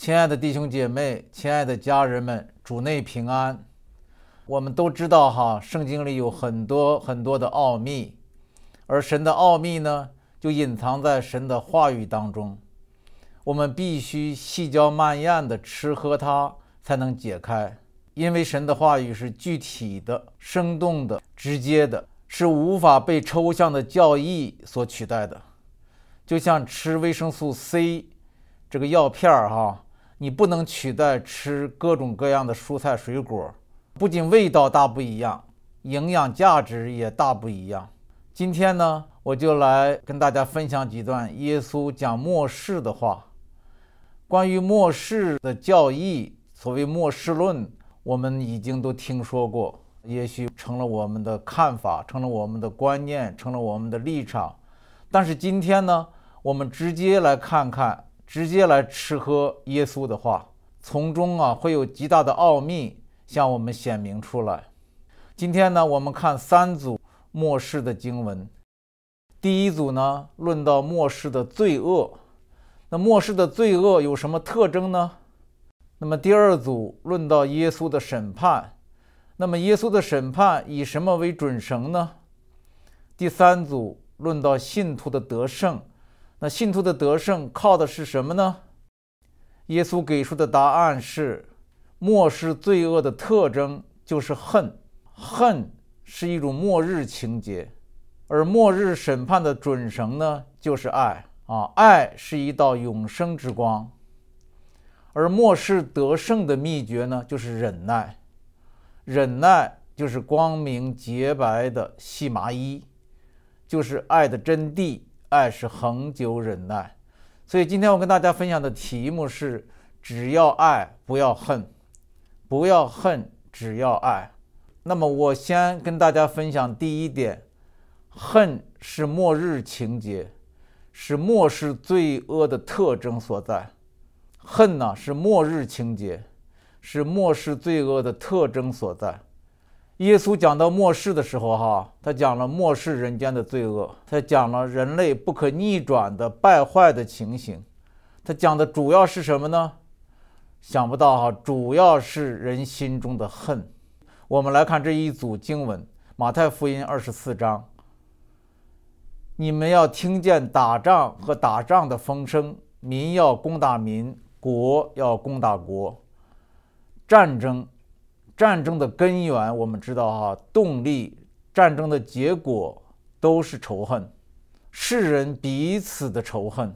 亲爱的弟兄姐妹，亲爱的家人们，主内平安。我们都知道哈，圣经里有很多很多的奥秘，而神的奥秘呢，就隐藏在神的话语当中。我们必须细嚼慢咽的吃喝它，才能解开。因为神的话语是具体的、生动的、直接的，是无法被抽象的教义所取代的。就像吃维生素 C 这个药片儿哈。你不能取代吃各种各样的蔬菜水果，不仅味道大不一样，营养价值也大不一样。今天呢，我就来跟大家分享几段耶稣讲末世的话。关于末世的教义，所谓末世论，我们已经都听说过，也许成了我们的看法，成了我们的观念，成了我们的立场。但是今天呢，我们直接来看看。直接来吃喝耶稣的话，从中啊会有极大的奥秘向我们显明出来。今天呢，我们看三组末世的经文。第一组呢，论到末世的罪恶。那末世的罪恶有什么特征呢？那么第二组论到耶稣的审判。那么耶稣的审判以什么为准绳呢？第三组论到信徒的得胜。那信徒的得胜靠的是什么呢？耶稣给出的答案是：末世罪恶的特征就是恨，恨是一种末日情节，而末日审判的准绳呢，就是爱啊，爱是一道永生之光，而末世得胜的秘诀呢，就是忍耐，忍耐就是光明洁白的细麻衣，就是爱的真谛。爱是恒久忍耐，所以今天我跟大家分享的题目是：只要爱，不要恨；不要恨，只要爱。那么我先跟大家分享第一点：恨是末日情节，是末世罪恶的特征所在。恨呢是末日情节，是末世罪恶的特征所在。耶稣讲到末世的时候，哈，他讲了末世人间的罪恶，他讲了人类不可逆转的败坏的情形。他讲的主要是什么呢？想不到哈，主要是人心中的恨。我们来看这一组经文：马太福音二十四章，你们要听见打仗和打仗的风声，民要攻打民，国要攻打国，战争。战争的根源，我们知道哈，动力，战争的结果都是仇恨，世人彼此的仇恨。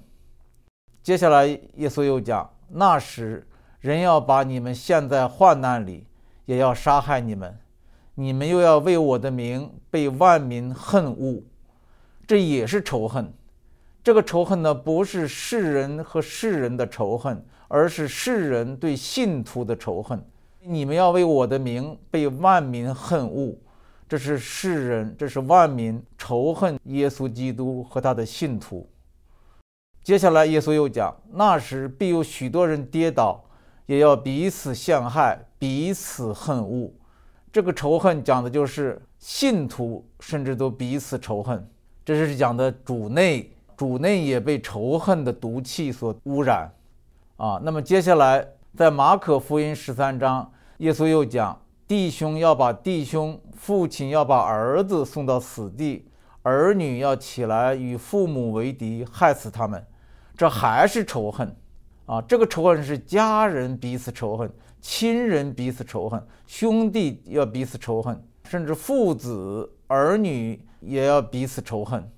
接下来，耶稣又讲，那时人要把你们陷在患难里，也要杀害你们，你们又要为我的名被万民恨恶，这也是仇恨。这个仇恨呢，不是世人和世人的仇恨，而是世人对信徒的仇恨。你们要为我的名被万民恨恶，这是世人，这是万民仇恨耶稣基督和他的信徒。接下来，耶稣又讲：那时必有许多人跌倒，也要彼此陷害，彼此恨恶。这个仇恨讲的就是信徒，甚至都彼此仇恨。这是讲的主内，主内也被仇恨的毒气所污染。啊，那么接下来。在马可福音十三章，耶稣又讲：弟兄要把弟兄，父亲要把儿子送到死地，儿女要起来与父母为敌，害死他们。这还是仇恨啊！这个仇恨是家人彼此仇恨，亲人彼此仇恨，兄弟要彼此仇恨，甚至父子儿女也要彼此仇恨。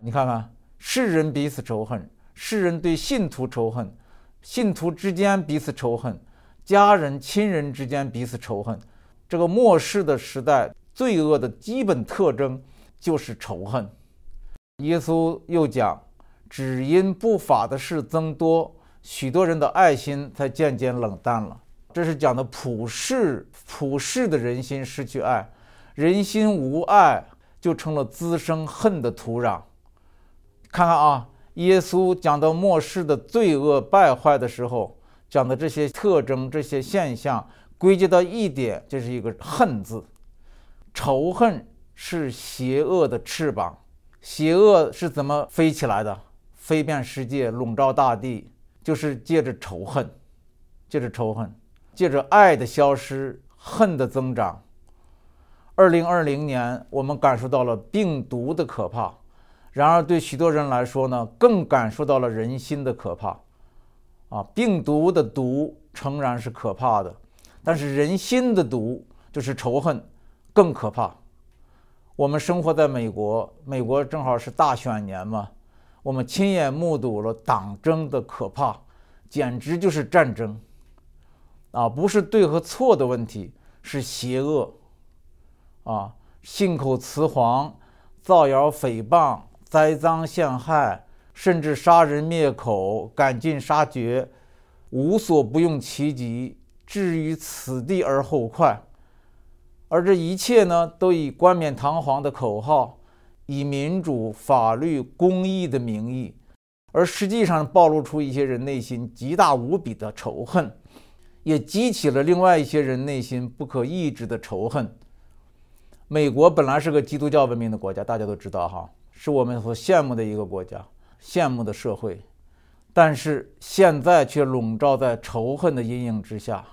你看看，世人彼此仇恨，世人对信徒仇恨。信徒之间彼此仇恨，家人亲人之间彼此仇恨。这个末世的时代，罪恶的基本特征就是仇恨。耶稣又讲，只因不法的事增多，许多人的爱心才渐渐冷淡了。这是讲的普世，普世的人心失去爱，人心无爱，就成了滋生恨的土壤。看看啊。耶稣讲到末世的罪恶败坏的时候，讲的这些特征、这些现象，归结到一点，就是一个“恨”字。仇恨是邪恶的翅膀，邪恶是怎么飞起来的？飞遍世界，笼罩大地，就是借着仇恨。借着仇恨，借着爱的消失，恨的增长。二零二零年，我们感受到了病毒的可怕，然而对许多人来说呢，更感受到了人心的可怕。啊，病毒的毒诚然是可怕的，但是人心的毒就是仇恨，更可怕。我们生活在美国，美国正好是大选年嘛，我们亲眼目睹了党争的可怕，简直就是战争。啊，不是对和错的问题，是邪恶。啊，信口雌黄、造谣诽谤、栽赃陷害，甚至杀人灭口、赶尽杀绝，无所不用其极，置于此地而后快。而这一切呢，都以冠冕堂皇的口号，以民主、法律、公义的名义，而实际上暴露出一些人内心极大无比的仇恨，也激起了另外一些人内心不可抑制的仇恨。美国本来是个基督教文明的国家，大家都知道哈，是我们所羡慕的一个国家，羡慕的社会。但是现在却笼罩在仇恨的阴影之下，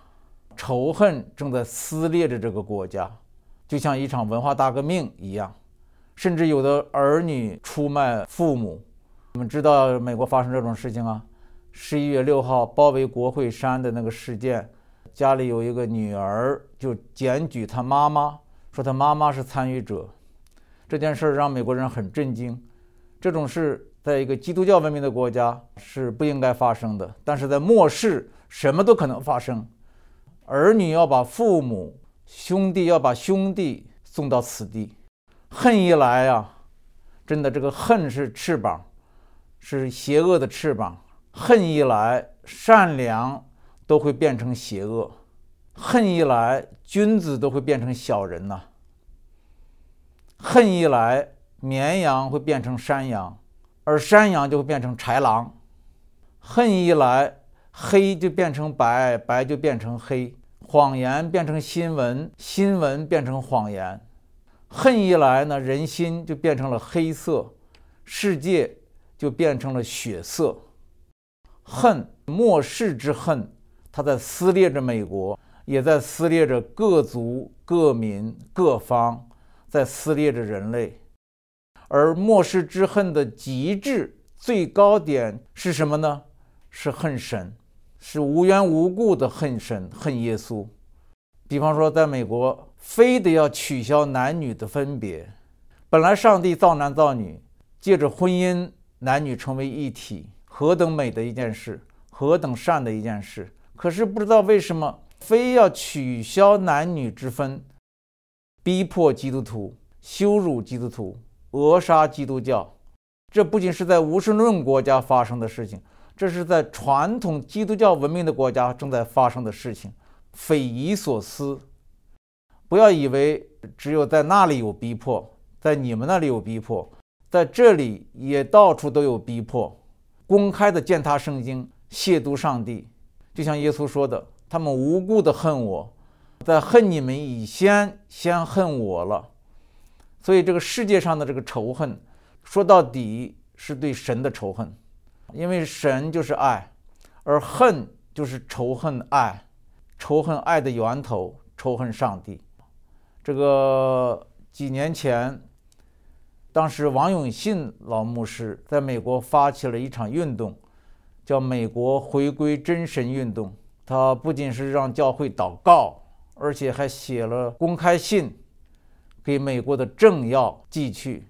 仇恨正在撕裂着这个国家，就像一场文化大革命一样。甚至有的儿女出卖父母。你们知道美国发生这种事情啊？十一月六号包围国会山的那个事件，家里有一个女儿就检举她妈妈。说她妈妈是参与者，这件事让美国人很震惊。这种事在一个基督教文明的国家是不应该发生的，但是在末世什么都可能发生。儿女要把父母，兄弟要把兄弟送到此地。恨一来啊，真的这个恨是翅膀，是邪恶的翅膀。恨一来，善良都会变成邪恶。恨一来，君子都会变成小人呐。恨一来，绵羊会变成山羊，而山羊就会变成豺狼。恨一来，黑就变成白，白就变成黑，谎言变成新闻，新闻变成谎言。恨一来呢，人心就变成了黑色，世界就变成了血色。恨，末世之恨，它在撕裂着美国。也在撕裂着各族、各民、各方，在撕裂着人类。而末世之恨的极致最高点是什么呢？是恨神，是无缘无故的恨神、恨耶稣。比方说，在美国，非得要取消男女的分别。本来上帝造男造女，借着婚姻，男女成为一体，何等美的一件事，何等善的一件事。可是不知道为什么。非要取消男女之分，逼迫基督徒，羞辱基督徒，扼杀基督教。这不仅是在无神论国家发生的事情，这是在传统基督教文明的国家正在发生的事情，匪夷所思。不要以为只有在那里有逼迫，在你们那里有逼迫，在这里也到处都有逼迫，公开的践踏圣经，亵渎上帝，就像耶稣说的。他们无故的恨我，在恨你们以先，先恨我了。所以这个世界上的这个仇恨，说到底是对神的仇恨，因为神就是爱，而恨就是仇恨爱，仇恨爱的源头，仇恨上帝。这个几年前，当时王永信老牧师在美国发起了一场运动，叫“美国回归真神运动”。他不仅是让教会祷告，而且还写了公开信给美国的政要寄去。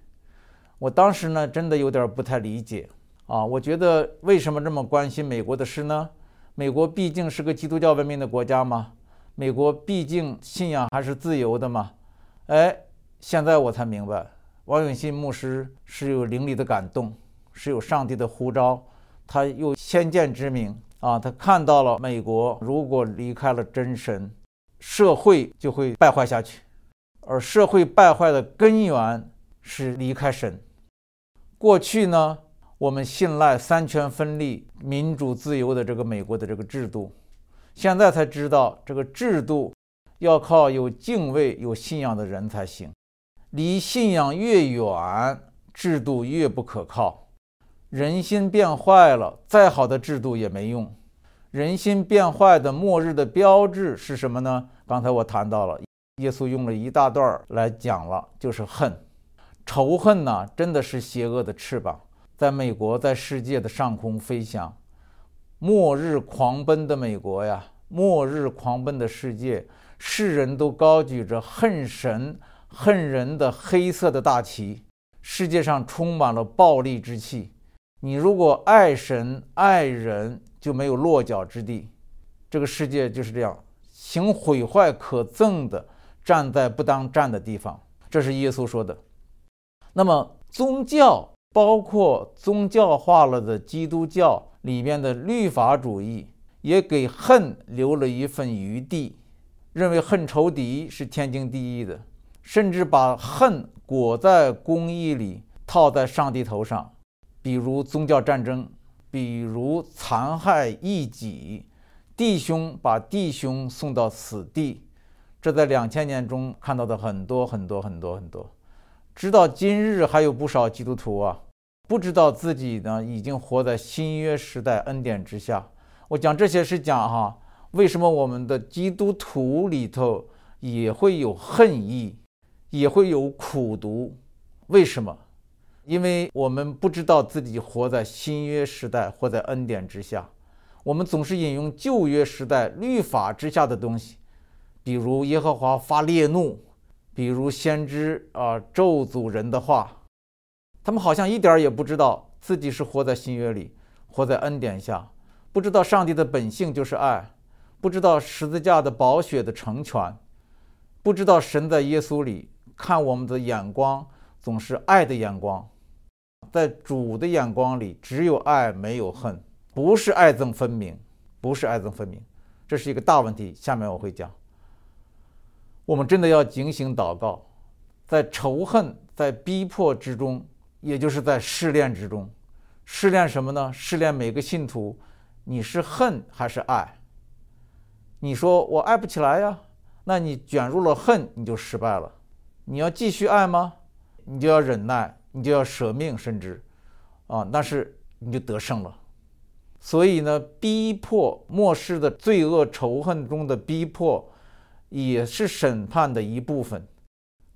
我当时呢，真的有点不太理解啊！我觉得为什么这么关心美国的事呢？美国毕竟是个基督教文明的国家嘛，美国毕竟信仰还是自由的嘛。哎，现在我才明白，王永信牧师是有灵里的感动，是有上帝的呼召，他有先见之明。啊，他看到了美国如果离开了真神，社会就会败坏下去，而社会败坏的根源是离开神。过去呢，我们信赖三权分立、民主自由的这个美国的这个制度，现在才知道这个制度要靠有敬畏、有信仰的人才行。离信仰越远，制度越不可靠。人心变坏了，再好的制度也没用。人心变坏的末日的标志是什么呢？刚才我谈到了，耶稣用了一大段来讲了，就是恨、仇恨呐，真的是邪恶的翅膀，在美国，在世界的上空飞翔，末日狂奔的美国呀，末日狂奔的世界，世人都高举着恨神、恨人的黑色的大旗，世界上充满了暴力之气。你如果爱神爱人，就没有落脚之地。这个世界就是这样，行毁坏可憎的，站在不当站的地方。这是耶稣说的。那么宗教，包括宗教化了的基督教里面的律法主义，也给恨留了一份余地，认为恨仇敌是天经地义的，甚至把恨裹在公义里，套在上帝头上。比如宗教战争，比如残害异己，弟兄把弟兄送到死地，这在两千年中看到的很多很多很多很多。直到今日，还有不少基督徒啊，不知道自己呢已经活在新约时代恩典之下。我讲这些是讲哈，为什么我们的基督徒里头也会有恨意，也会有苦毒？为什么？因为我们不知道自己活在新约时代，活在恩典之下，我们总是引用旧约时代律法之下的东西，比如耶和华发烈怒，比如先知啊咒诅人的话，他们好像一点儿也不知道自己是活在新约里，活在恩典下，不知道上帝的本性就是爱，不知道十字架的宝血的成全，不知道神在耶稣里看我们的眼光总是爱的眼光。在主的眼光里，只有爱，没有恨，不是爱憎分明，不是爱憎分明，这是一个大问题。下面我会讲，我们真的要警醒祷告，在仇恨、在逼迫之中，也就是在试炼之中，试炼什么呢？试炼每个信徒，你是恨还是爱？你说我爱不起来呀，那你卷入了恨，你就失败了。你要继续爱吗？你就要忍耐。你就要舍命，甚至，啊，那是你就得胜了。所以呢，逼迫末世的罪恶仇恨中的逼迫，也是审判的一部分。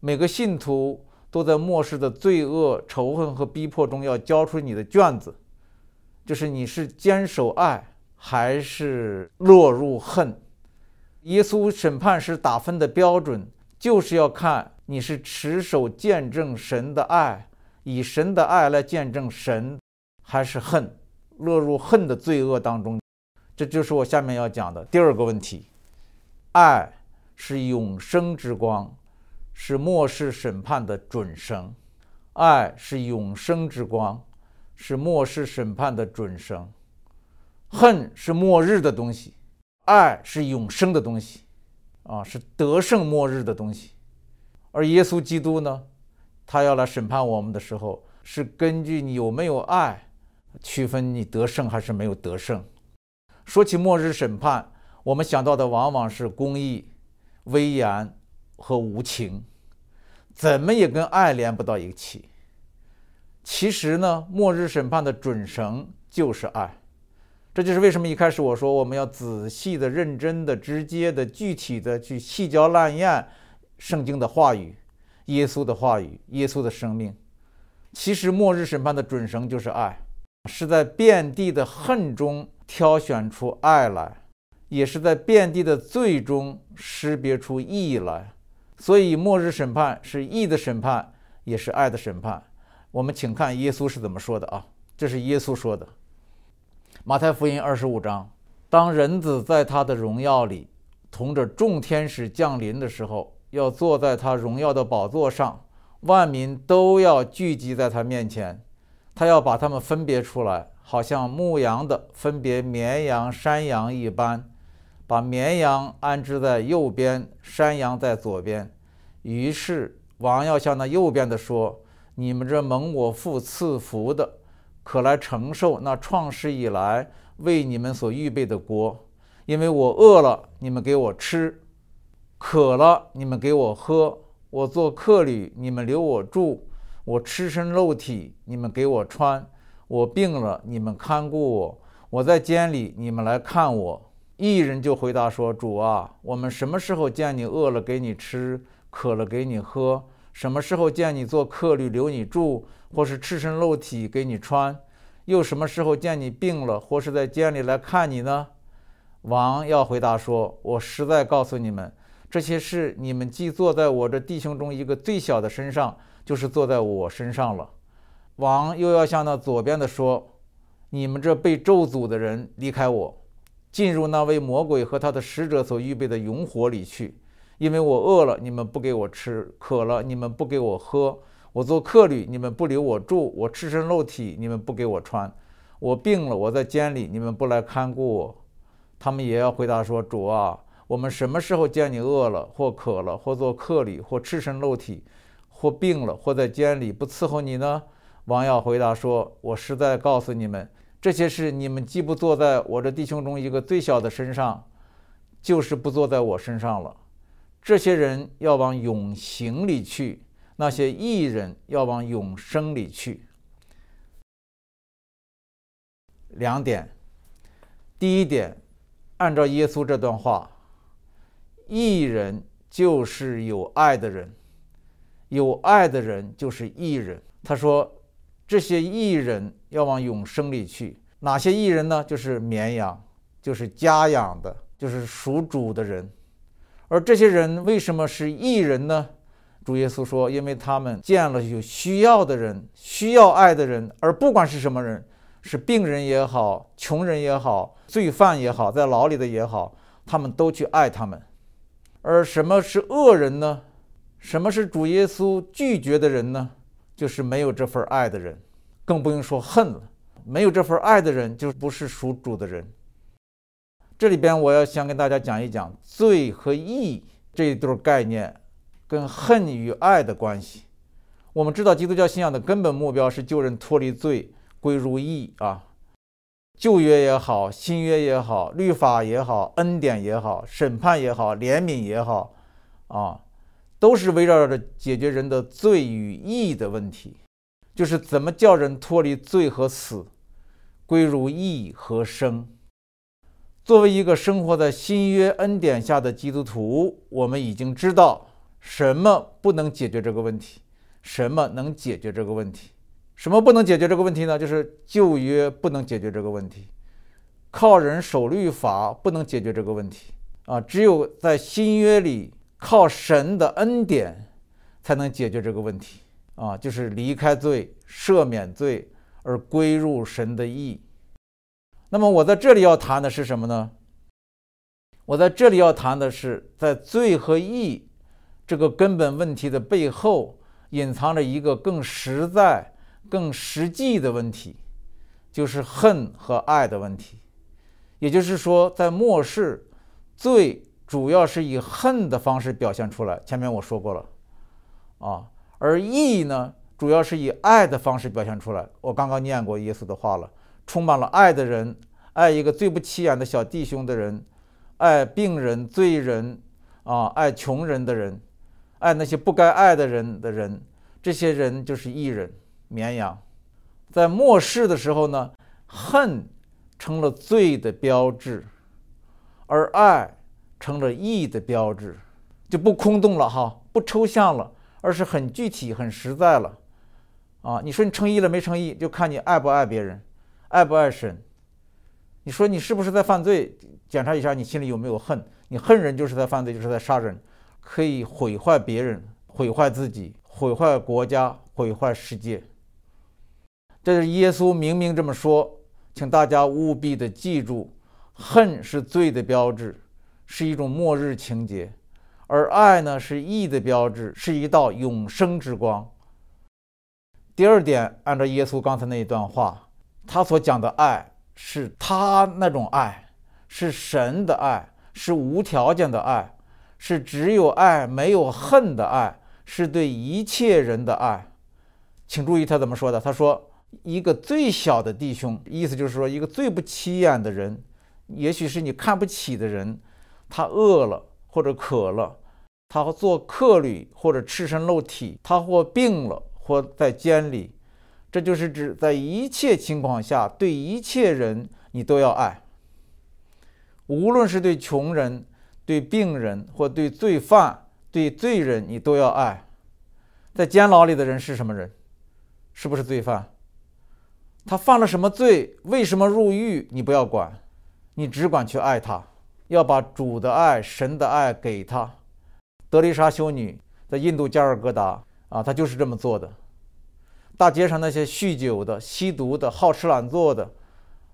每个信徒都在末世的罪恶仇恨和逼迫中要交出你的卷子，就是你是坚守爱还是落入恨。耶稣审判时打分的标准，就是要看你是持守见证神的爱。以神的爱来见证神，还是恨，落入恨的罪恶当中，这就是我下面要讲的第二个问题。爱是永生之光，是末世审判的准绳。爱是永生之光，是末世审判的准绳。恨是末日的东西，爱是永生的东西，啊，是得胜末日的东西。而耶稣基督呢？他要来审判我们的时候，是根据你有没有爱，区分你得胜还是没有得胜。说起末日审判，我们想到的往往是公义、威严和无情，怎么也跟爱连不到一起。其实呢，末日审判的准绳就是爱。这就是为什么一开始我说我们要仔细的、认真的、直接的、具体的去细嚼烂咽圣经的话语。耶稣的话语，耶稣的生命，其实末日审判的准绳就是爱，是在遍地的恨中挑选出爱来，也是在遍地的罪中识别出义来。所以末日审判是义的审判，也是爱的审判。我们请看耶稣是怎么说的啊？这是耶稣说的，《马太福音》二十五章，当人子在他的荣耀里，同着众天使降临的时候。要坐在他荣耀的宝座上，万民都要聚集在他面前，他要把他们分别出来，好像牧羊的分别绵羊、山羊一般，把绵羊安置在右边，山羊在左边。于是王要向那右边的说：“你们这蒙我父赐福的，可来承受那创世以来为你们所预备的国，因为我饿了，你们给我吃。”渴了，你们给我喝；我做客旅，你们留我住；我赤身露体，你们给我穿；我病了，你们看顾我；我在监里，你们来看我。”异人就回答说：“主啊，我们什么时候见你饿了给你吃，渴了给你喝？什么时候见你做客旅留你住，或是赤身露体给你穿？又什么时候见你病了，或是在监里来看你呢？”王要回答说：“我实在告诉你们，这些事你们既坐在我这弟兄中一个最小的身上，就是坐在我身上了。”王又要向那左边的说：“你们这被咒诅的人，离开我。”进入那位魔鬼和他的使者所预备的永火里去，因为我饿了，你们不给我吃；渴了，你们不给我喝；我做客旅，你们不留我住；我赤身露体，你们不给我穿；我病了，我在监里，你们不来看顾我。他们也要回答说：“主啊，我们什么时候见你饿了，或渴了，或做客旅，或赤身露体，或病了，或在监里不伺候你呢？”王要回答说：“我实在告诉你们。”这些事你们既不做在我这弟兄中一个最小的身上，就是不做在我身上了。这些人要往永刑里去，那些异人要往永生里去。两点，第一点，按照耶稣这段话，异人就是有爱的人，有爱的人就是异人。他说。这些艺人要往永生里去，哪些艺人呢？就是绵羊，就是家养的，就是属主的人。而这些人为什么是艺人呢？主耶稣说，因为他们见了有需要的人、需要爱的人，而不管是什么人，是病人也好，穷人也好，罪犯也好，在牢里的也好，他们都去爱他们。而什么是恶人呢？什么是主耶稣拒绝的人呢？就是没有这份爱的人，更不用说恨了。没有这份爱的人，就不是属主的人。这里边我要想跟大家讲一讲罪和义这一对概念，跟恨与爱的关系。我们知道基督教信仰的根本目标是救人脱离罪，归入义啊。旧约也好，新约也好，律法也好，恩典也好，审判也好，怜悯也好，啊。都是围绕着解决人的罪与义的问题，就是怎么叫人脱离罪和死，归入义和生。作为一个生活在新约恩典下的基督徒，我们已经知道什么不能解决这个问题，什么能解决这个问题。什么不能解决这个问题呢？就是旧约不能解决这个问题，靠人守律法不能解决这个问题啊！只有在新约里。靠神的恩典才能解决这个问题啊，就是离开罪、赦免罪而归入神的意。那么我在这里要谈的是什么呢？我在这里要谈的是，在罪和义这个根本问题的背后，隐藏着一个更实在、更实际的问题，就是恨和爱的问题。也就是说，在末世，罪。主要是以恨的方式表现出来，前面我说过了，啊，而义呢，主要是以爱的方式表现出来。我刚刚念过耶稣的话了，充满了爱的人，爱一个最不起眼的小弟兄的人，爱病人、罪人，啊，爱穷人的人，爱那些不该爱的人的人，这些人就是义人、绵羊。在末世的时候呢，恨成了罪的标志，而爱。成了义的标志，就不空洞了哈，不抽象了，而是很具体、很实在了。啊，你说你诚意了没诚意，就看你爱不爱别人，爱不爱神。你说你是不是在犯罪，检查一下你心里有没有恨。你恨人就是在犯罪，就是在杀人，可以毁坏别人、毁坏自己、毁坏国家、毁坏世界。这是耶稣明明这么说，请大家务必的记住，恨是罪的标志。是一种末日情节，而爱呢是义的标志，是一道永生之光。第二点，按照耶稣刚才那一段话，他所讲的爱是他那种爱，是神的爱，是无条件的爱，是只有爱没有恨的爱，是对一切人的爱。请注意他怎么说的？他说：“一个最小的弟兄，意思就是说一个最不起眼的人，也许是你看不起的人。”他饿了或者渴了，他做客旅或者赤身露体，他或病了或在监里，这就是指在一切情况下对一切人你都要爱，无论是对穷人、对病人或对罪犯、对罪人，你都要爱。在监牢里的人是什么人？是不是罪犯？他犯了什么罪？为什么入狱？你不要管，你只管去爱他，要把主的爱、神的爱给他。德丽莎修女在印度加尔各答啊，她就是这么做的。大街上那些酗酒的、吸毒的、好吃懒做的，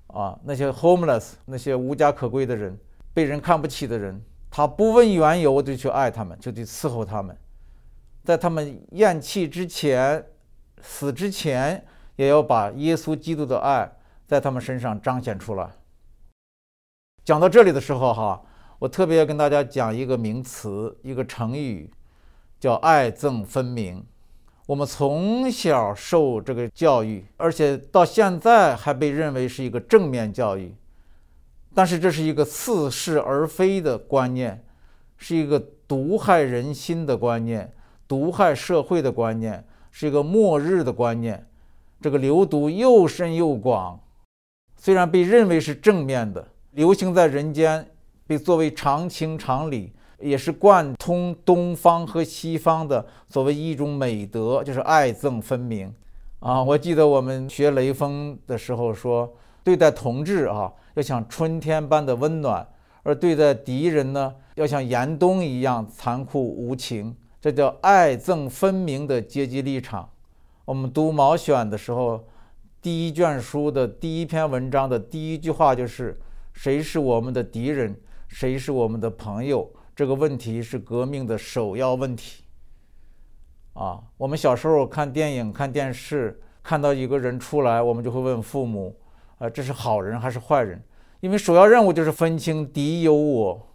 啊，那些 homeless，那些无家可归的人，被人看不起的人，她不问缘由就去爱他们，就去伺候他们，在他们咽气之前、死之前。也要把耶稣基督的爱在他们身上彰显出来。讲到这里的时候，哈，我特别要跟大家讲一个名词，一个成语，叫“爱憎分明”。我们从小受这个教育，而且到现在还被认为是一个正面教育，但是这是一个似是而非的观念，是一个毒害人心的观念，毒害社会的观念，是一个末日的观念。这个流毒又深又广，虽然被认为是正面的，流行在人间，被作为常情常理，也是贯通东方和西方的所谓一种美德，就是爱憎分明。啊，我记得我们学雷锋的时候说，对待同志啊，要像春天般的温暖；而对待敌人呢，要像严冬一样残酷无情。这叫爱憎分明的阶级立场。我们读《毛选》的时候，第一卷书的第一篇文章的第一句话就是：“谁是我们的敌人，谁是我们的朋友？”这个问题是革命的首要问题。啊，我们小时候看电影、看电视，看到一个人出来，我们就会问父母：“啊，这是好人还是坏人？”因为首要任务就是分清敌友我，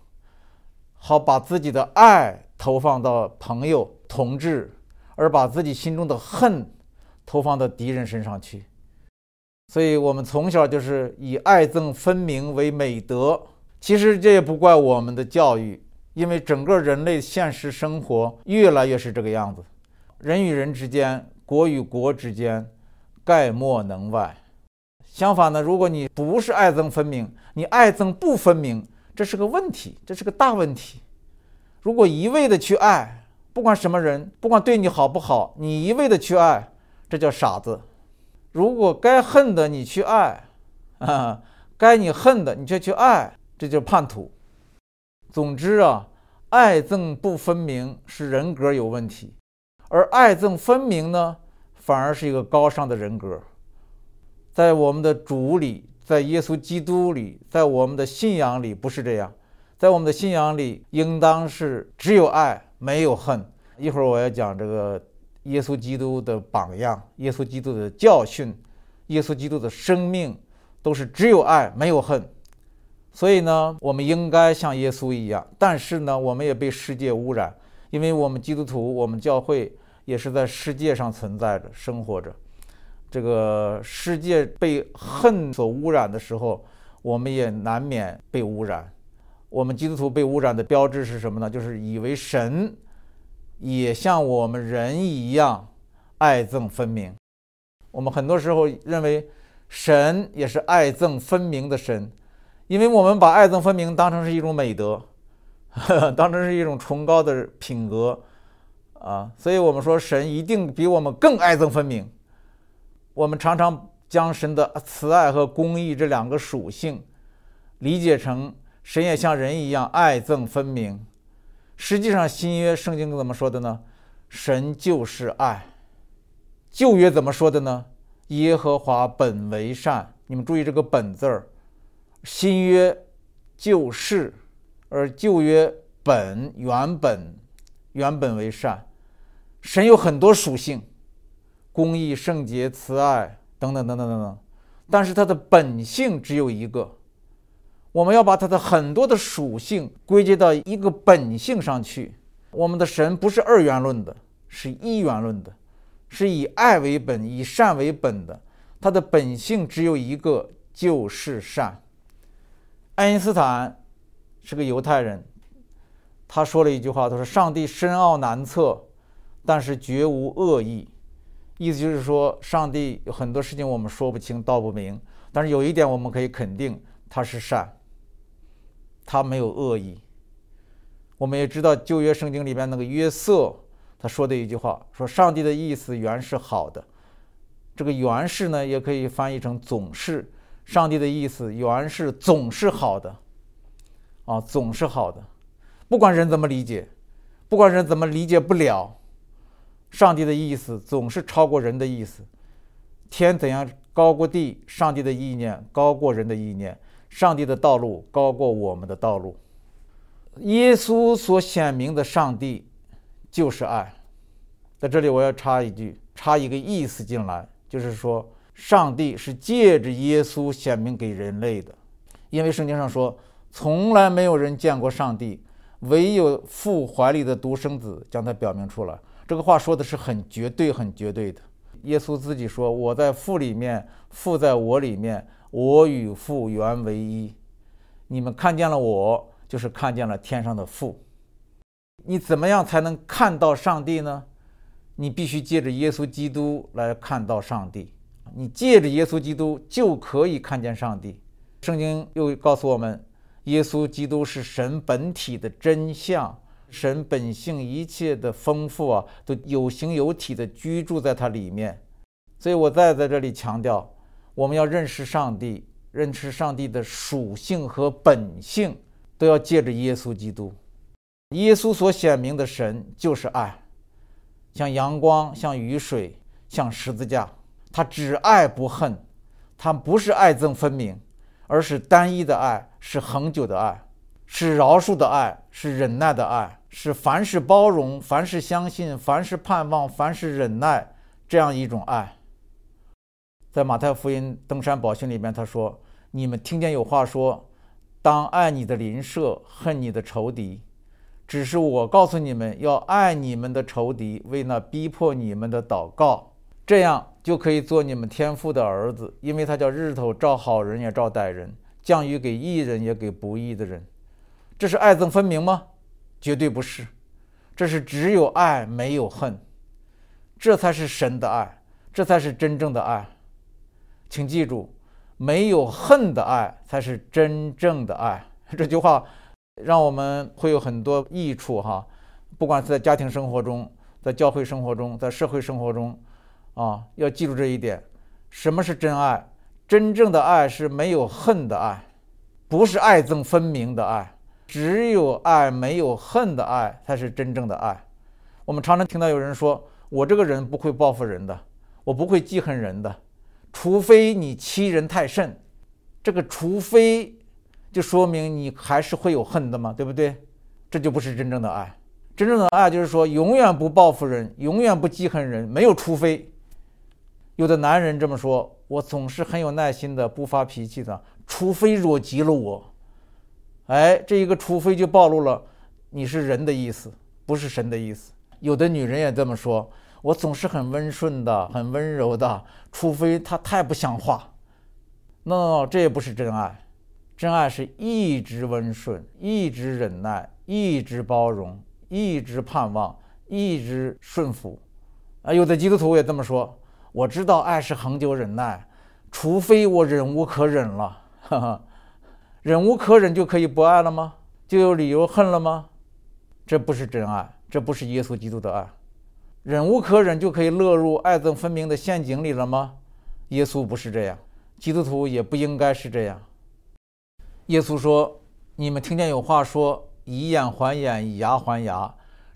好把自己的爱投放到朋友、同志，而把自己心中的恨。投放到敌人身上去，所以我们从小就是以爱憎分明为美德。其实这也不怪我们的教育，因为整个人类现实生活越来越是这个样子。人与人之间，国与国之间，概莫能外。相反呢，如果你不是爱憎分明，你爱憎不分明，这是个问题，这是个大问题。如果一味的去爱，不管什么人，不管对你好不好，你一味的去爱。这叫傻子。如果该恨的你去爱，啊，该你恨的你却去爱，这叫叛徒。总之啊，爱憎不分明是人格有问题，而爱憎分明呢，反而是一个高尚的人格。在我们的主里，在耶稣基督里，在我们的信仰里，不是这样。在我们的信仰里，应当是只有爱，没有恨。一会儿我要讲这个。耶稣基督的榜样，耶稣基督的教训，耶稣基督的生命，都是只有爱没有恨。所以呢，我们应该像耶稣一样。但是呢，我们也被世界污染，因为我们基督徒，我们教会也是在世界上存在着、生活着。这个世界被恨所污染的时候，我们也难免被污染。我们基督徒被污染的标志是什么呢？就是以为神。也像我们人一样，爱憎分明。我们很多时候认为神也是爱憎分明的神，因为我们把爱憎分明当成是一种美德，当成是一种崇高的品格啊。所以我们说神一定比我们更爱憎分明。我们常常将神的慈爱和公义这两个属性理解成神也像人一样爱憎分明。实际上，新约圣经怎么说的呢？神就是爱。旧约怎么说的呢？耶和华本为善。你们注意这个“本”字儿。新约就是，而旧约本原本原本为善。神有很多属性，公义、圣洁、慈爱等等等等等等，但是它的本性只有一个。我们要把它的很多的属性归结到一个本性上去。我们的神不是二元论的，是一元论的，是以爱为本、以善为本的。他的本性只有一个，就是善。爱因斯坦是个犹太人，他说了一句话，他说：“上帝深奥难测，但是绝无恶意。意思就是说，上帝有很多事情我们说不清道不明，但是有一点我们可以肯定，他是善，他没有恶意。我们也知道旧约圣经里边那个约瑟他说的一句话，说上帝的意思原是好的。这个原是呢，也可以翻译成总是。上帝的意思原是总是好的，啊，总是好的，不管人怎么理解，不管人怎么理解不了。上帝的意思总是超过人的意思，天怎样高过地，上帝的意念高过人的意念，上帝的道路高过我们的道路。耶稣所显明的上帝就是爱，在这里我要插一句，插一个意思进来，就是说，上帝是借着耶稣显明给人类的，因为圣经上说，从来没有人见过上帝，唯有父怀里的独生子将他表明出来。这个话说的是很绝对、很绝对的。耶稣自己说：“我在父里面，父在我里面，我与父原为一。你们看见了我，就是看见了天上的父。你怎么样才能看到上帝呢？你必须借着耶稣基督来看到上帝。你借着耶稣基督就可以看见上帝。圣经又告诉我们，耶稣基督是神本体的真相。”神本性一切的丰富啊，都有形有体的居住在它里面，所以我再在这里强调，我们要认识上帝，认识上帝的属性和本性，都要借着耶稣基督。耶稣所显明的神就是爱，像阳光，像雨水，像十字架，他只爱不恨，他不是爱憎分明，而是单一的爱，是恒久的爱，是饶恕的爱，是忍耐的爱。是凡事包容，凡事相信，凡事盼望，凡事忍耐，这样一种爱。在马太福音登山宝训里面，他说：“你们听见有话说，当爱你的邻舍，恨你的仇敌。只是我告诉你们，要爱你们的仇敌，为那逼迫你们的祷告，这样就可以做你们天父的儿子，因为他叫日头照好人也照歹人，降雨给义人也给不义的人。这是爱憎分明吗？”绝对不是，这是只有爱没有恨，这才是神的爱，这才是真正的爱。请记住，没有恨的爱才是真正的爱。这句话让我们会有很多益处哈，不管是在家庭生活中，在教会生活中，在社会生活中，啊，要记住这一点。什么是真爱？真正的爱是没有恨的爱，不是爱憎分明的爱。只有爱，没有恨的爱才是真正的爱。我们常常听到有人说：“我这个人不会报复人的，我不会记恨人的，除非你欺人太甚。”这个“除非”就说明你还是会有恨的嘛，对不对？这就不是真正的爱。真正的爱就是说，永远不报复人，永远不记恨人，没有除非。有的男人这么说：“我总是很有耐心的，不发脾气的，除非惹急了我。”哎，这一个除非就暴露了你是人的意思，不是神的意思。有的女人也这么说：“我总是很温顺的，很温柔的，除非他太不像话。” no，这也不是真爱。真爱是一直温顺，一直忍耐，一直包容，一直盼望，一直顺服。啊，有的基督徒也这么说：“我知道爱是恒久忍耐，除非我忍无可忍了。”哈哈。忍无可忍就可以不爱了吗？就有理由恨了吗？这不是真爱，这不是耶稣基督的爱。忍无可忍就可以落入爱憎分明的陷阱里了吗？耶稣不是这样，基督徒也不应该是这样。耶稣说：“你们听见有话说，以眼还眼，以牙还牙。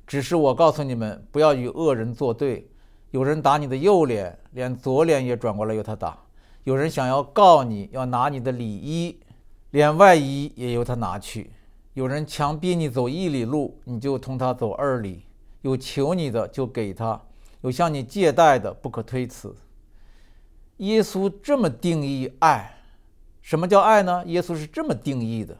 只是我告诉你们，不要与恶人作对。有人打你的右脸，连左脸也转过来由他打；有人想要告你，要拿你的里衣。”连外衣也由他拿去。有人强逼你走一里路，你就同他走二里；有求你的就给他，有向你借贷的不可推辞。耶稣这么定义爱，什么叫爱呢？耶稣是这么定义的，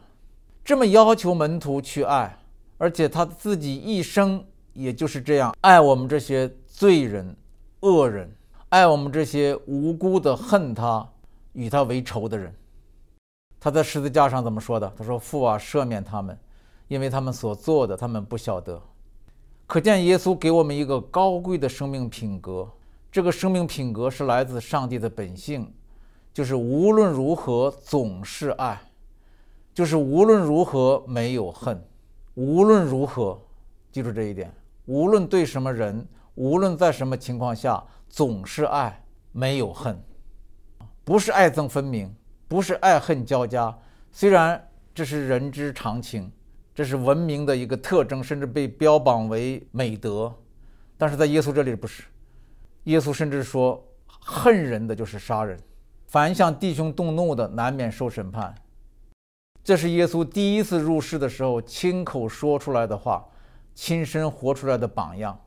这么要求门徒去爱，而且他自己一生也就是这样爱我们这些罪人、恶人，爱我们这些无辜的恨他、与他为仇的人。他在十字架上怎么说的？他说：“父啊，赦免他们，因为他们所做的，他们不晓得。”可见耶稣给我们一个高贵的生命品格，这个生命品格是来自上帝的本性，就是无论如何总是爱，就是无论如何没有恨，无论如何，记住这一点，无论对什么人，无论在什么情况下，总是爱，没有恨，不是爱憎分明，不是爱恨交加。虽然这是人之常情，这是文明的一个特征，甚至被标榜为美德，但是在耶稣这里不是。耶稣甚至说：“恨人的就是杀人，凡向弟兄动怒的，难免受审判。”这是耶稣第一次入世的时候亲口说出来的话，亲身活出来的榜样。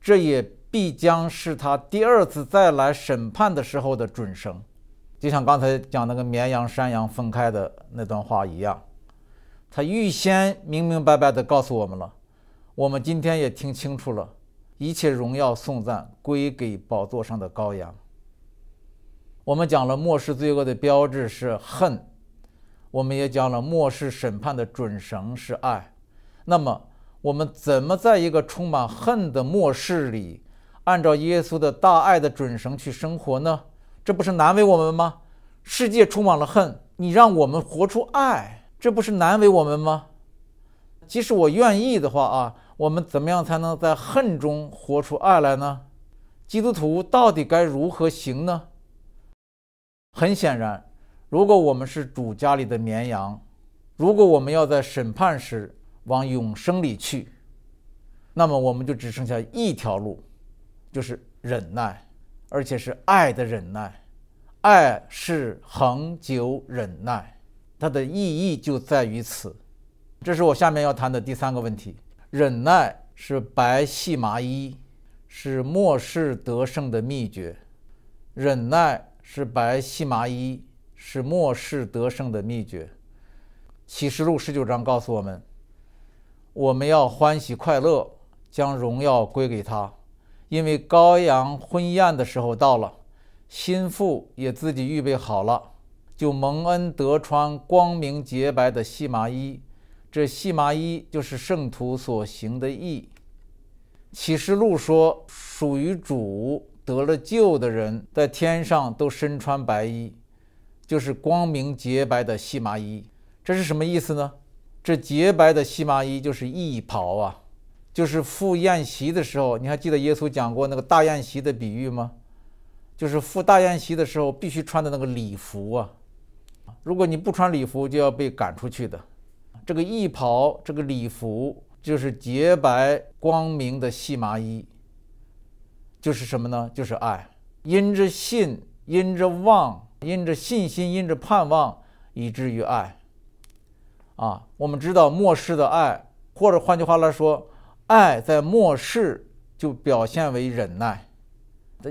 这也必将是他第二次再来审判的时候的准绳，就像刚才讲那个绵羊、山羊分开的那段话一样，他预先明明白白地告诉我们了，我们今天也听清楚了。一切荣耀颂赞归给宝座上的羔羊。我们讲了末世罪恶的标志是恨，我们也讲了末世审判的准绳是爱。那么，我们怎么在一个充满恨的末世里，按照耶稣的大爱的准绳去生活呢？这不是难为我们吗？世界充满了恨，你让我们活出爱，这不是难为我们吗？即使我愿意的话啊。我们怎么样才能在恨中活出爱来呢？基督徒到底该如何行呢？很显然，如果我们是主家里的绵羊，如果我们要在审判时往永生里去，那么我们就只剩下一条路，就是忍耐，而且是爱的忍耐。爱是恒久忍耐，它的意义就在于此。这是我下面要谈的第三个问题。忍耐是白细麻衣，是末世得胜的秘诀。忍耐是白细麻衣，是末世得胜的秘诀。启示录十九章告诉我们，我们要欢喜快乐，将荣耀归给他，因为羔羊婚宴的时候到了，心腹也自己预备好了，就蒙恩得穿光明洁白的细麻衣。这细麻衣就是圣徒所行的义。启示录说，属于主得了救的人，在天上都身穿白衣，就是光明洁白的细麻衣。这是什么意思呢？这洁白的细麻衣就是义袍啊，就是赴宴席的时候，你还记得耶稣讲过那个大宴席的比喻吗？就是赴大宴席的时候必须穿的那个礼服啊，如果你不穿礼服，就要被赶出去的。这个衣袍，这个礼服，就是洁白光明的细麻衣，就是什么呢？就是爱。因着信，因着望，因着信心，因着盼望，以至于爱。啊，我们知道末世的爱，或者换句话来说，爱在末世就表现为忍耐，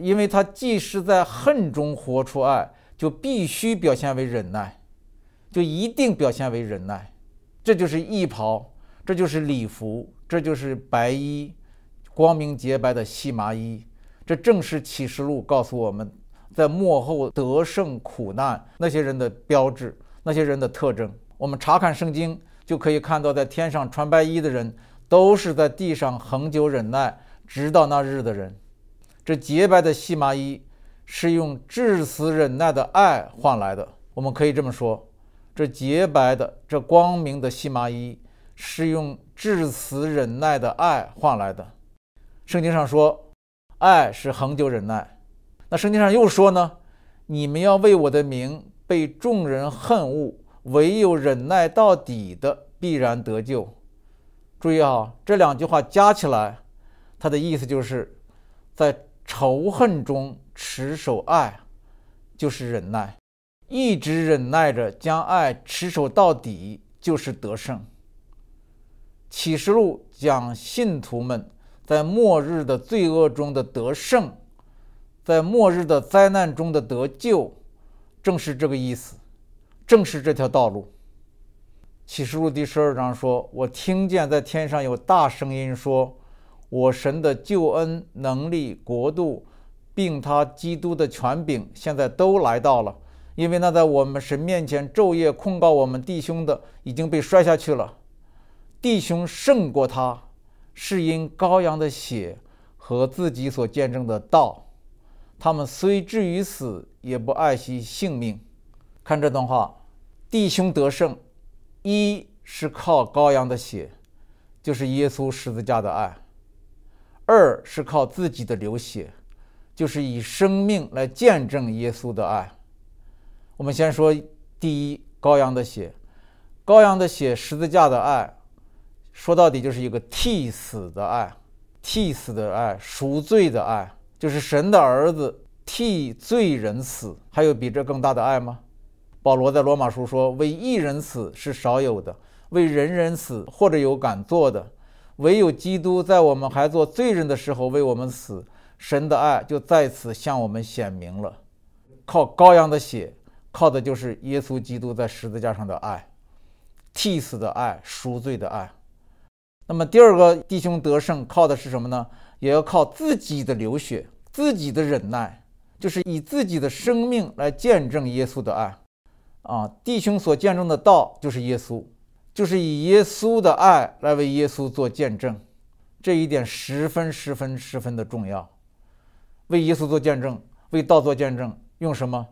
因为他既是在恨中活出爱，就必须表现为忍耐，就一定表现为忍耐。这就是衣袍，这就是礼服，这就是白衣，光明洁白的细麻衣。这正是启示录告诉我们在幕后得胜苦难那些人的标志，那些人的特征。我们查看圣经，就可以看到，在天上穿白衣的人，都是在地上恒久忍耐，直到那日的人。这洁白的细麻衣是用至死忍耐的爱换来的。我们可以这么说。这洁白的、这光明的细麻衣，是用至死忍耐的爱换来的。圣经上说，爱是恒久忍耐。那圣经上又说呢，你们要为我的名被众人恨恶，唯有忍耐到底的，必然得救。注意啊，这两句话加起来，它的意思就是在仇恨中持守爱，就是忍耐。一直忍耐着，将爱持守到底，就是得胜。启示录讲信徒们在末日的罪恶中的得胜，在末日的灾难中的得救，正是这个意思，正是这条道路。启示录第十二章说：“我听见在天上有大声音说，我神的救恩、能力、国度，并他基督的权柄，现在都来到了。”因为那在我们神面前昼夜控告我们弟兄的已经被摔下去了，弟兄胜过他，是因羔羊的血和自己所见证的道。他们虽至于死，也不爱惜性命。看这段话，弟兄得胜，一是靠羔羊的血，就是耶稣十字架的爱；二是靠自己的流血，就是以生命来见证耶稣的爱。我们先说第一，羔羊的血，羔羊的血，十字架的爱，说到底就是一个替死的爱，替死的爱，赎罪的爱。就是神的儿子替罪人死，还有比这更大的爱吗？保罗在罗马书说：“为一人死是少有的，为人人死或者有敢做的，唯有基督在我们还做罪人的时候为我们死，神的爱就在此向我们显明了。靠羔羊的血，靠的就是耶稣基督在十字架上的爱，替死的爱，赎罪的爱。那么第二个弟兄得胜，靠的是什么呢？也要靠自己的流血。”自己的忍耐，就是以自己的生命来见证耶稣的爱，啊，弟兄所见证的道就是耶稣，就是以耶稣的爱来为耶稣做见证，这一点十分十分十分的重要。为耶稣做见证，为道做见证，用什么？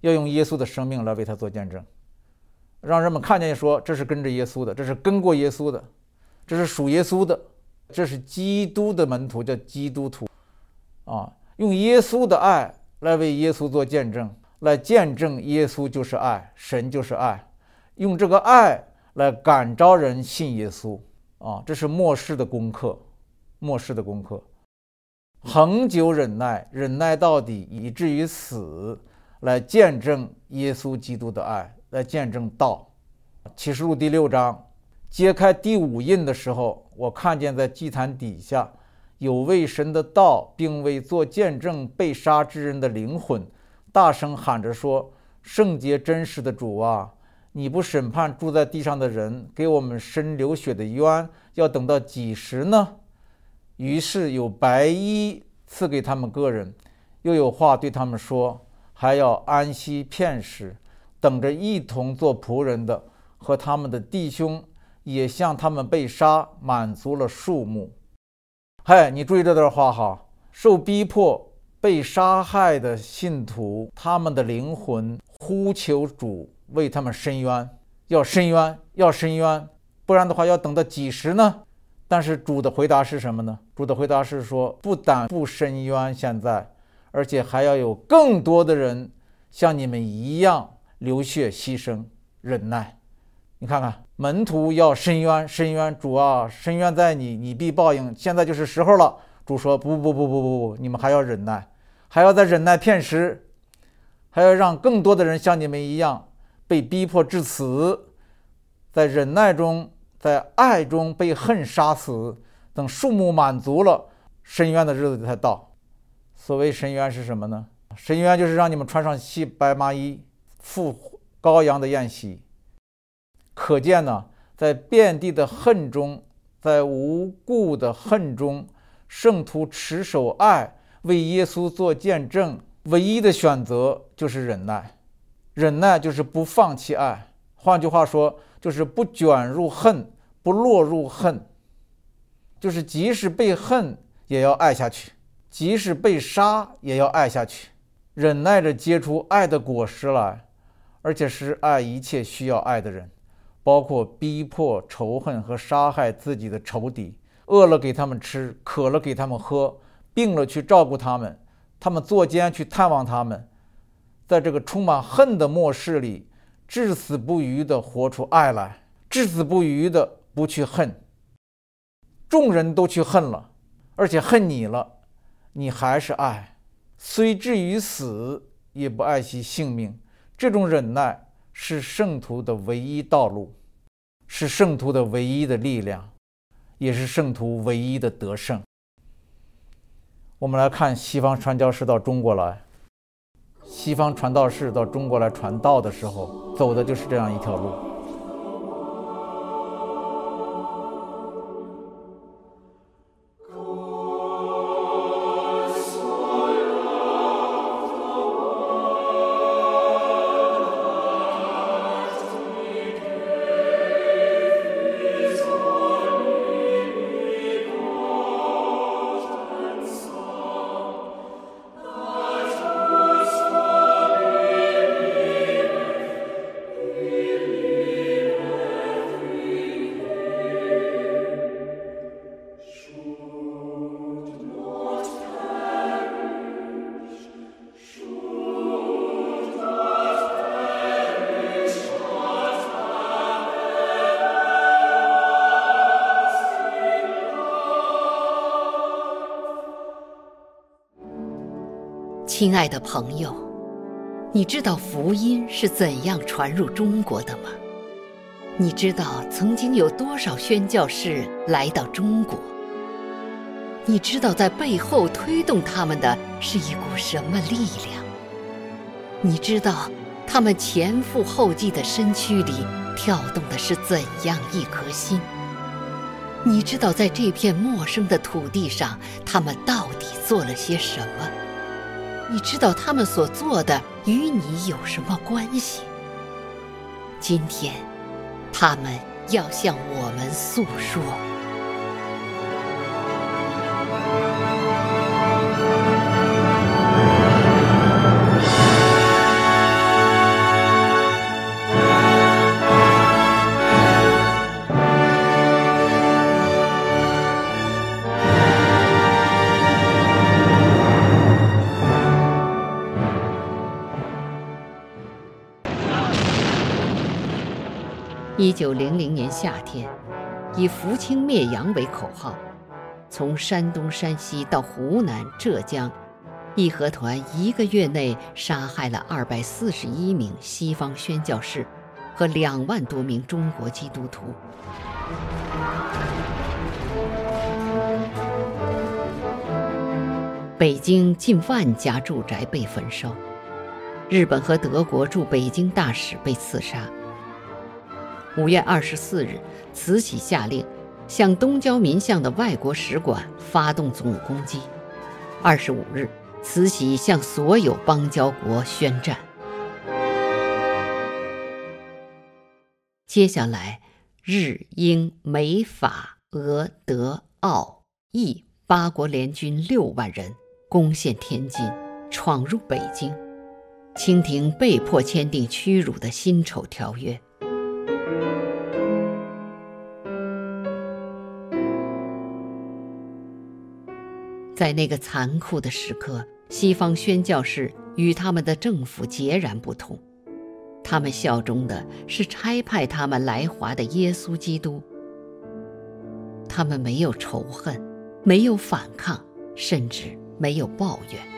要用耶稣的生命来为他做见证，让人们看见说这是跟着耶稣的，这是跟过耶稣的，这是属耶稣的，这是基督的门徒，叫基督徒。啊，用耶稣的爱来为耶稣做见证，来见证耶稣就是爱，神就是爱，用这个爱来感召人信耶稣。啊，这是末世的功课，末世的功课，恒久忍耐，忍耐到底，以至于死，来见证耶稣基督的爱，来见证道。启示录第六章揭开第五印的时候，我看见在祭坛底下。有为神的道，并为做见证被杀之人的灵魂，大声喊着说：“圣洁真实的主啊，你不审判住在地上的人，给我们伸流血的冤，要等到几时呢？”于是有白衣赐给他们个人，又有话对他们说：“还要安息片时，等着一同做仆人的和他们的弟兄，也像他们被杀，满足了数目。”嗨，你注意这段话哈，受逼迫、被杀害的信徒，他们的灵魂呼求主为他们伸冤，要伸冤，要伸冤，不然的话要等到几时呢？但是主的回答是什么呢？主的回答是说，不但不伸冤，现在，而且还要有更多的人像你们一样流血牺牲、忍耐。你看看。门徒要伸冤，伸冤，主啊，伸冤在你，你必报应。现在就是时候了。主说：不不不不不不，你们还要忍耐，还要再忍耐片时，还要让更多的人像你们一样被逼迫致死，在忍耐中，在爱中被恨杀死。等数目满足了，伸冤的日子才到。所谓伸冤是什么呢？伸冤就是让你们穿上细白麻衣，赴羔羊的宴席。可见呢，在遍地的恨中，在无故的恨中，圣徒持守爱，为耶稣做见证，唯一的选择就是忍耐。忍耐就是不放弃爱，换句话说，就是不卷入恨，不落入恨，就是即使被恨也要爱下去，即使被杀也要爱下去，忍耐着结出爱的果实来，而且是爱一切需要爱的人。包括逼迫、仇恨和杀害自己的仇敌，饿了给他们吃，渴了给他们喝，病了去照顾他们，他们坐监去探望他们，在这个充满恨的末世里，至死不渝地活出爱来，至死不渝地不去恨。众人都去恨了，而且恨你了，你还是爱，虽至于死也不爱惜性命。这种忍耐。是圣徒的唯一道路，是圣徒的唯一的力量，也是圣徒唯一的得胜。我们来看西方传教士到中国来，西方传道士到中国来传道的时候，走的就是这样一条路。亲爱的朋友，你知道福音是怎样传入中国的吗？你知道曾经有多少宣教士来到中国？你知道在背后推动他们的是一股什么力量？你知道他们前赴后继的身躯里跳动的是怎样一颗心？你知道在这片陌生的土地上，他们到底做了些什么？你知道他们所做的与你有什么关系？今天。他们要向我们诉说。夏天，以“扶清灭洋”为口号，从山东、山西到湖南、浙江，义和团一个月内杀害了二百四十一名西方宣教士和两万多名中国基督徒。北京近万家住宅被焚烧，日本和德国驻北京大使被刺杀。五月二十四日，慈禧下令向东交民巷的外国使馆发动总攻击。二十五日，慈禧向所有邦交国宣战。接下来，日、英、美、法、俄、德、奥、意八国联军六万人攻陷天津，闯入北京，清廷被迫签订屈辱的辛丑条约。在那个残酷的时刻，西方宣教士与他们的政府截然不同。他们效忠的是差派他们来华的耶稣基督。他们没有仇恨，没有反抗，甚至没有抱怨。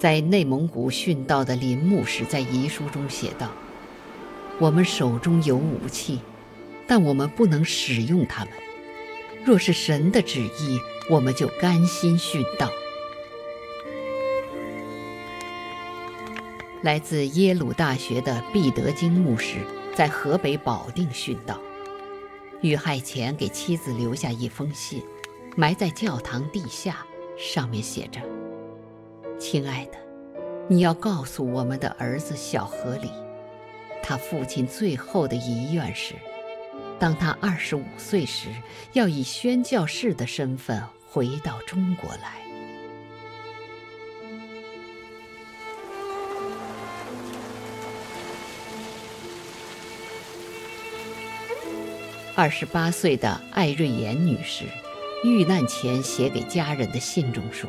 在内蒙古殉道的林牧师在遗书中写道。我们手中有武器，但我们不能使用它们。若是神的旨意，我们就甘心殉道。来自耶鲁大学的毕德金牧师在河北保定殉道，遇害前给妻子留下一封信，埋在教堂地下，上面写着：“亲爱的，你要告诉我们的儿子小河里。”他父亲最后的遗愿是，当他二十五岁时，要以宣教士的身份回到中国来。二十八岁的艾瑞妍女士，遇难前写给家人的信中说：“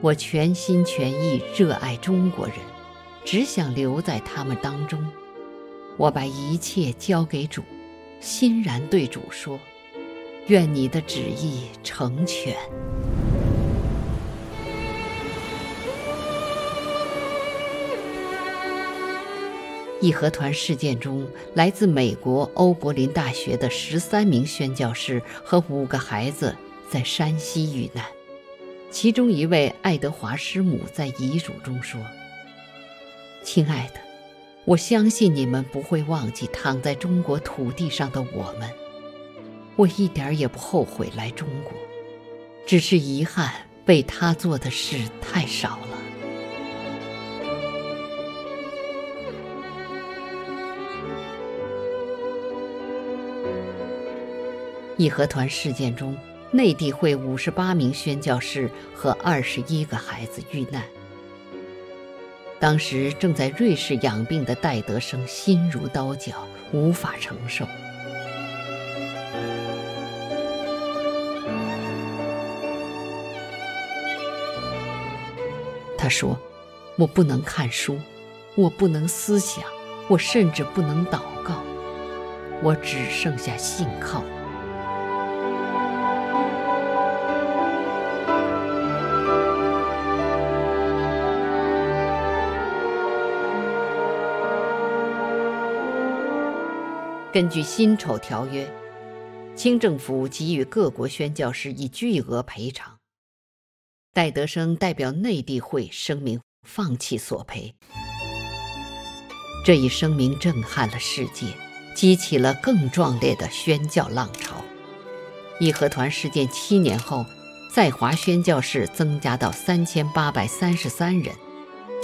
我全心全意热爱中国人。”只想留在他们当中，我把一切交给主，欣然对主说：“愿你的旨意成全。”义和团事件中，来自美国欧柏林大学的十三名宣教师和五个孩子在山西遇难，其中一位爱德华师母在遗嘱中说。亲爱的，我相信你们不会忘记躺在中国土地上的我们。我一点也不后悔来中国，只是遗憾为他做的事太少了。义和团事件中，内地会五十八名宣教士和二十一个孩子遇难。当时正在瑞士养病的戴德生心如刀绞，无法承受。他说：“我不能看书，我不能思想，我甚至不能祷告，我只剩下信靠。根据辛丑条约，清政府给予各国宣教士以巨额赔偿。戴德生代表内地会声明放弃索赔。这一声明震撼了世界，激起了更壮烈的宣教浪潮。义和团事件七年后，在华宣教士增加到三千八百三十三人，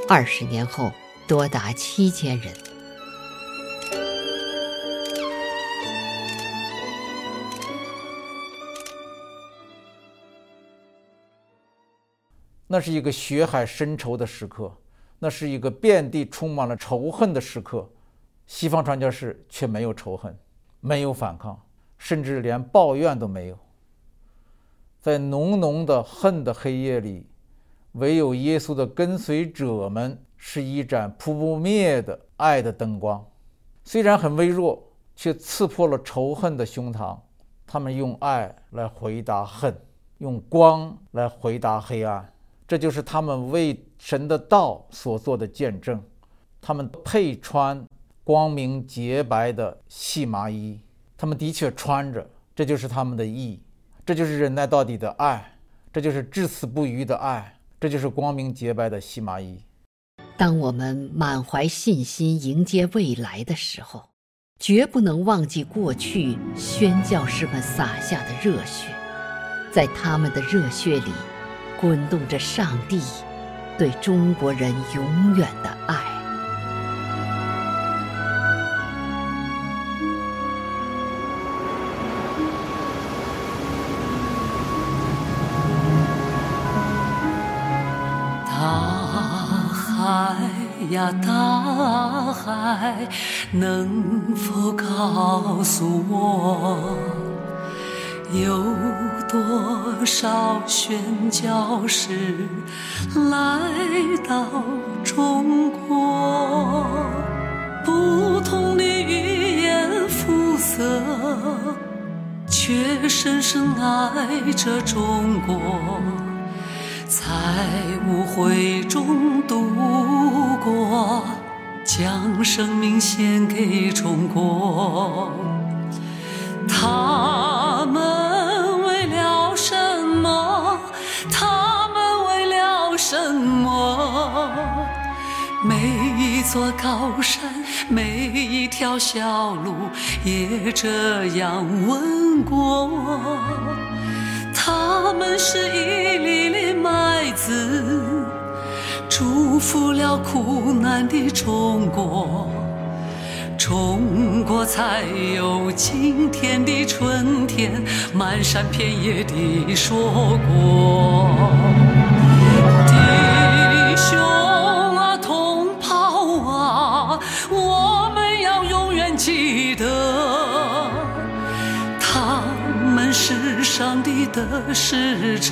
二十年后多达七千人。那是一个血海深仇的时刻，那是一个遍地充满了仇恨的时刻。西方传教士却没有仇恨，没有反抗，甚至连抱怨都没有。在浓浓的恨的黑夜里，唯有耶稣的跟随者们是一盏扑不灭的爱的灯光，虽然很微弱，却刺破了仇恨的胸膛。他们用爱来回答恨，用光来回答黑暗。这就是他们为神的道所做的见证。他们配穿光明洁白的细麻衣，他们的确穿着，这就是他们的义，这就是忍耐到底的爱，这就是至死不渝的爱，这就是光明洁白的细麻衣。当我们满怀信心迎接未来的时候，绝不能忘记过去宣教士们洒下的热血，在他们的热血里。滚动着上帝对中国人永远的爱。大海呀，大海，能否告诉我？有多少宣教士来到中国？不同的语言肤色，却深深爱着中国。在误会中度过，将生命献给中国。他们。座高山，每一条小路，也这样问过。他们是一粒粒麦子，祝福了苦难的中国，中国才有今天的春天，漫山遍野的硕果。上帝的使者，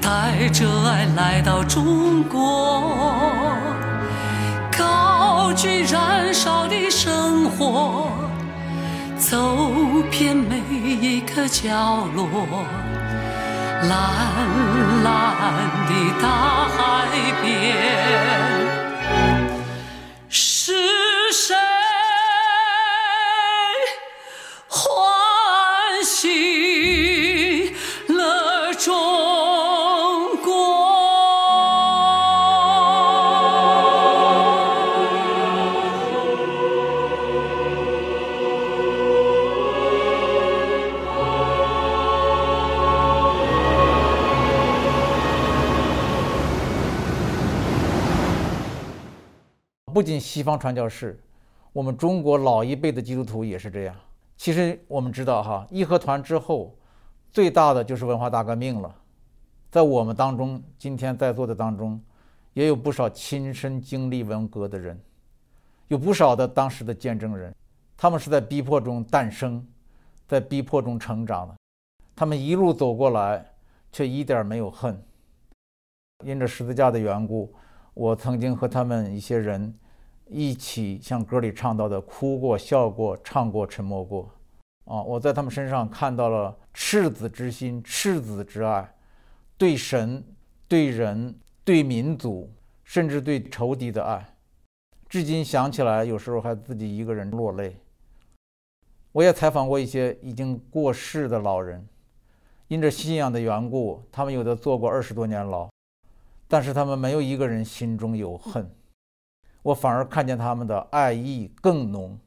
带着爱来到中国，高举燃烧的生火，走遍每一个角落，蓝蓝的大海边。不仅西方传教士，我们中国老一辈的基督徒也是这样。其实我们知道，哈，义和团之后，最大的就是文化大革命了。在我们当中，今天在座的当中，也有不少亲身经历文革的人，有不少的当时的见证人，他们是在逼迫中诞生，在逼迫中成长的。他们一路走过来，却一点没有恨。因着十字架的缘故，我曾经和他们一些人。一起像歌里唱到的，哭过、笑过、唱过、沉默过，啊！我在他们身上看到了赤子之心、赤子之爱，对神、对人、对民族，甚至对仇敌的爱。至今想起来，有时候还自己一个人落泪。我也采访过一些已经过世的老人，因着信仰的缘故，他们有的坐过二十多年牢，但是他们没有一个人心中有恨，我反而看见他们的爱意更浓，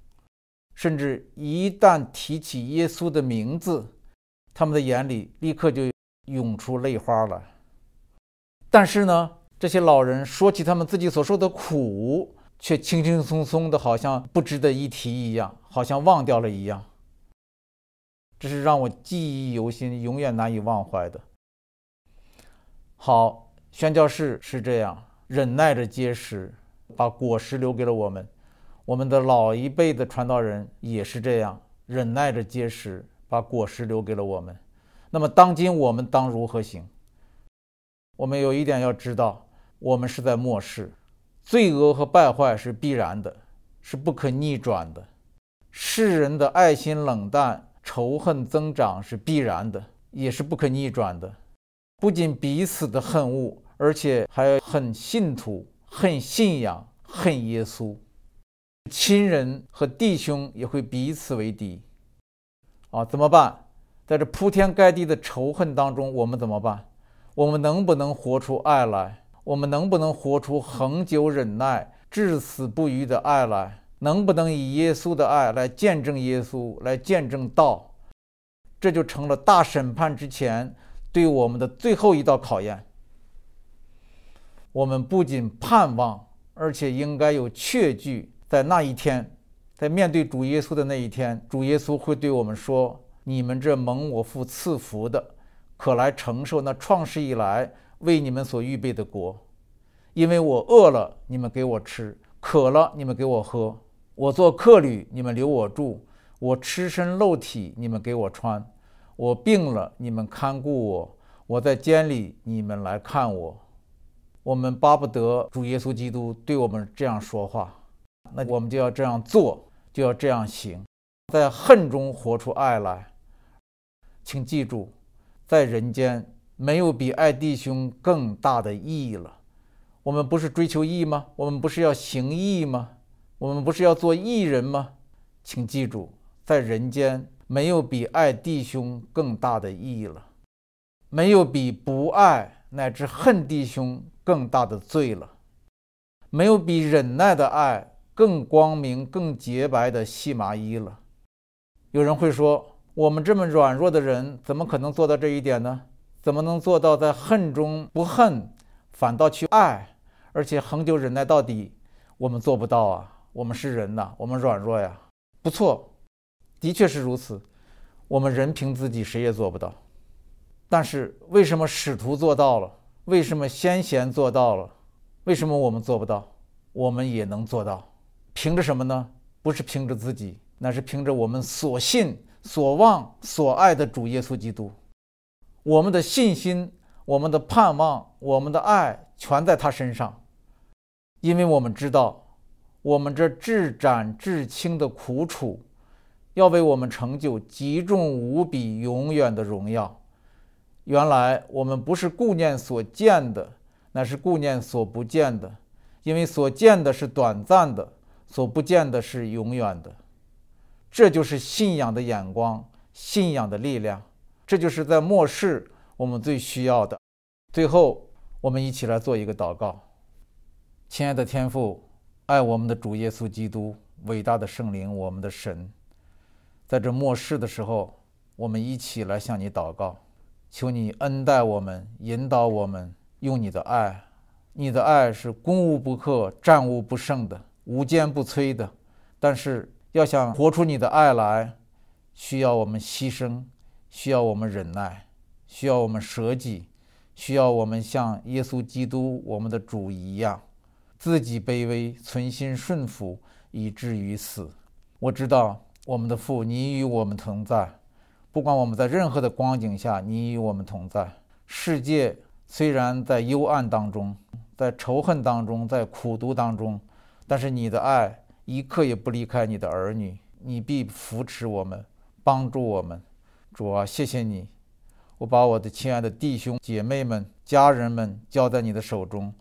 甚至一旦提起耶稣的名字，他们的眼里立刻就涌出泪花来。但是呢，这些老人说起他们自己所受的苦。却轻轻松松的，好像不值得一提一样，好像忘掉了一样。这是让我记忆犹新，永远难以忘怀的。好，宣教士是这样忍耐着结实，把果实留给了我们；我们的老一辈的传道人也是这样忍耐着结实，把果实留给了我们。那么，当今我们当如何行？我们有一点要知道，我们是在末世。罪恶和败坏是必然的，是不可逆转的；世人的爱心冷淡、仇恨增长是必然的，也是不可逆转的。不仅彼此的恨恶，而且还恨信徒、恨信仰、恨耶稣。亲人和弟兄也会彼此为敌。啊，怎么办？在这铺天盖地的仇恨当中，我们怎么办？我们能不能活出爱来？我们能不能活出恒久忍耐、至死不渝的爱来？能不能以耶稣的爱来见证耶稣，来见证道？这就成了大审判之前对我们的最后一道考验。我们不仅盼望，而且应该有确据，在那一天，在面对主耶稣的那一天，主耶稣会对我们说：“你们这蒙我父赐福的，可来承受那创世以来。”为你们所预备的国，因为我饿了，你们给我吃；渴了，你们给我喝；我做客旅，你们留我住；我赤身露体，你们给我穿；我病了，你们看顾我；我在监里，你们来看我。我们巴不得主耶稣基督对我们这样说话，那我们就要这样做，就要这样行，在恨中活出爱来。请记住，在人间。没有比爱弟兄更大的意义了。我们不是追求义吗？我们不是要行义吗？我们不是要做义人吗？请记住，在人间没有比爱弟兄更大的意义了，没有比不爱乃至恨弟兄更大的罪了，没有比忍耐的爱更光明、更洁白的细麻衣了。有人会说：我们这么软弱的人，怎么可能做到这一点呢？怎么能做到在恨中不恨，反倒去爱，而且恒久忍耐到底？我们做不到啊！我们是人呐，我们软弱呀。不错，的确是如此。我们人凭自己谁也做不到。但是为什么使徒做到了？为什么先贤做到了？为什么我们做不到？我们也能做到。凭着什么呢？不是凭着自己，那是凭着我们所信、所望、所爱的主耶稣基督。我们的信心、我们的盼望、我们的爱，全在他身上，因为我们知道，我们这至斩至轻的苦楚，要为我们成就极重无比、永远的荣耀。原来我们不是顾念所见的，乃是顾念所不见的，因为所见的是短暂的，所不见的是永远的。这就是信仰的眼光，信仰的力量。这就是在末世我们最需要的。最后，我们一起来做一个祷告。亲爱的天父，爱我们的主耶稣基督，伟大的圣灵，我们的神，在这末世的时候，我们一起来向你祷告，求你恩待我们，引导我们，用你的爱。你的爱是攻无不克、战无不胜的、无坚不摧的。但是，要想活出你的爱来，需要我们牺牲。需要我们忍耐，需要我们舍己，需要我们像耶稣基督我们的主一样，自己卑微，存心顺服，以至于死。我知道我们的父，你与我们同在，不管我们在任何的光景下，你与我们同在。世界虽然在幽暗当中，在仇恨当中，在苦读当中，但是你的爱一刻也不离开你的儿女，你必扶持我们，帮助我们。主啊，谢谢你！我把我的亲爱的弟兄姐妹们、家人们交在你的手中，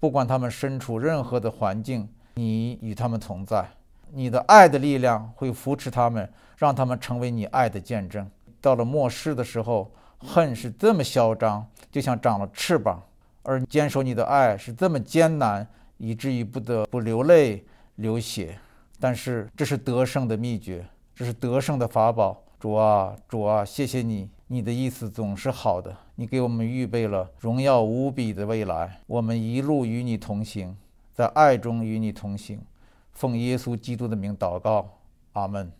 不管他们身处任何的环境，你与他们同在。你的爱的力量会扶持他们，让他们成为你爱的见证。到了末世的时候，恨是这么嚣张，就像长了翅膀；而坚守你的爱是这么艰难，以至于不得不流泪流血。但是这是得胜的秘诀，这是得胜的法宝。主啊，主啊，谢谢你，你的意思总是好的。你给我们预备了荣耀无比的未来，我们一路与你同行，在爱中与你同行。奉耶稣基督的名祷告，阿门。